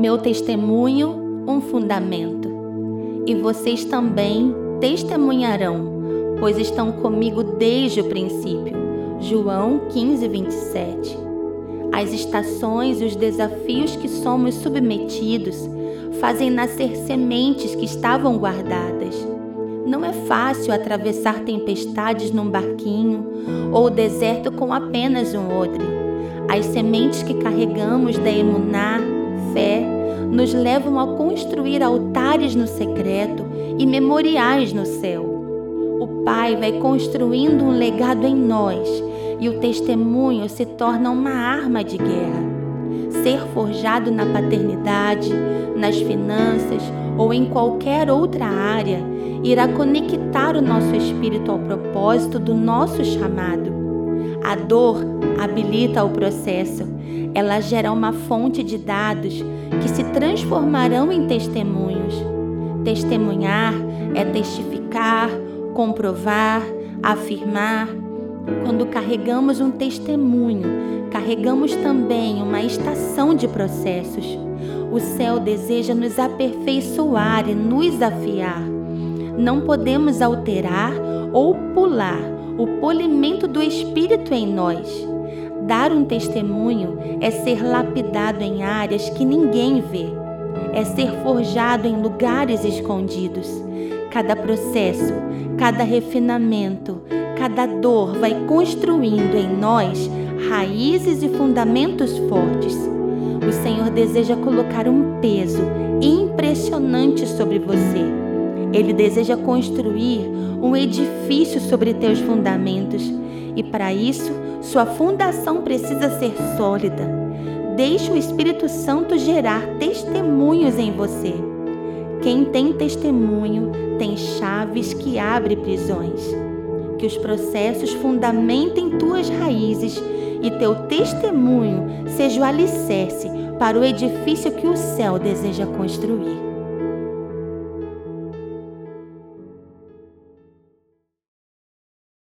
Meu testemunho, um fundamento. E vocês também testemunharão, pois estão comigo desde o princípio. João 15, 27. As estações e os desafios que somos submetidos fazem nascer sementes que estavam guardadas. Não é fácil atravessar tempestades num barquinho ou o deserto com apenas um odre. As sementes que carregamos da emuná, fé, nos levam a construir altares no secreto e memoriais no céu. O Pai vai construindo um legado em nós e o testemunho se torna uma arma de guerra. Ser forjado na paternidade, nas finanças ou em qualquer outra área irá conectar o nosso espírito ao propósito do nosso chamado. A dor habilita o processo. Ela gera uma fonte de dados que se transformarão em testemunhos. Testemunhar é testificar, comprovar, afirmar. Quando carregamos um testemunho, carregamos também uma estação de processos. O céu deseja nos aperfeiçoar e nos afiar. Não podemos alterar ou pular o polimento do Espírito em nós. Dar um testemunho é ser lapidado em áreas que ninguém vê, é ser forjado em lugares escondidos. Cada processo, cada refinamento, cada dor vai construindo em nós raízes e fundamentos fortes. O Senhor deseja colocar um peso impressionante sobre você. Ele deseja construir um edifício sobre teus fundamentos e para isso sua fundação precisa ser sólida. Deixe o Espírito Santo gerar testemunhos em você. Quem tem testemunho tem chaves que abrem prisões. Que os processos fundamentem tuas raízes e teu testemunho seja o alicerce para o edifício que o céu deseja construir.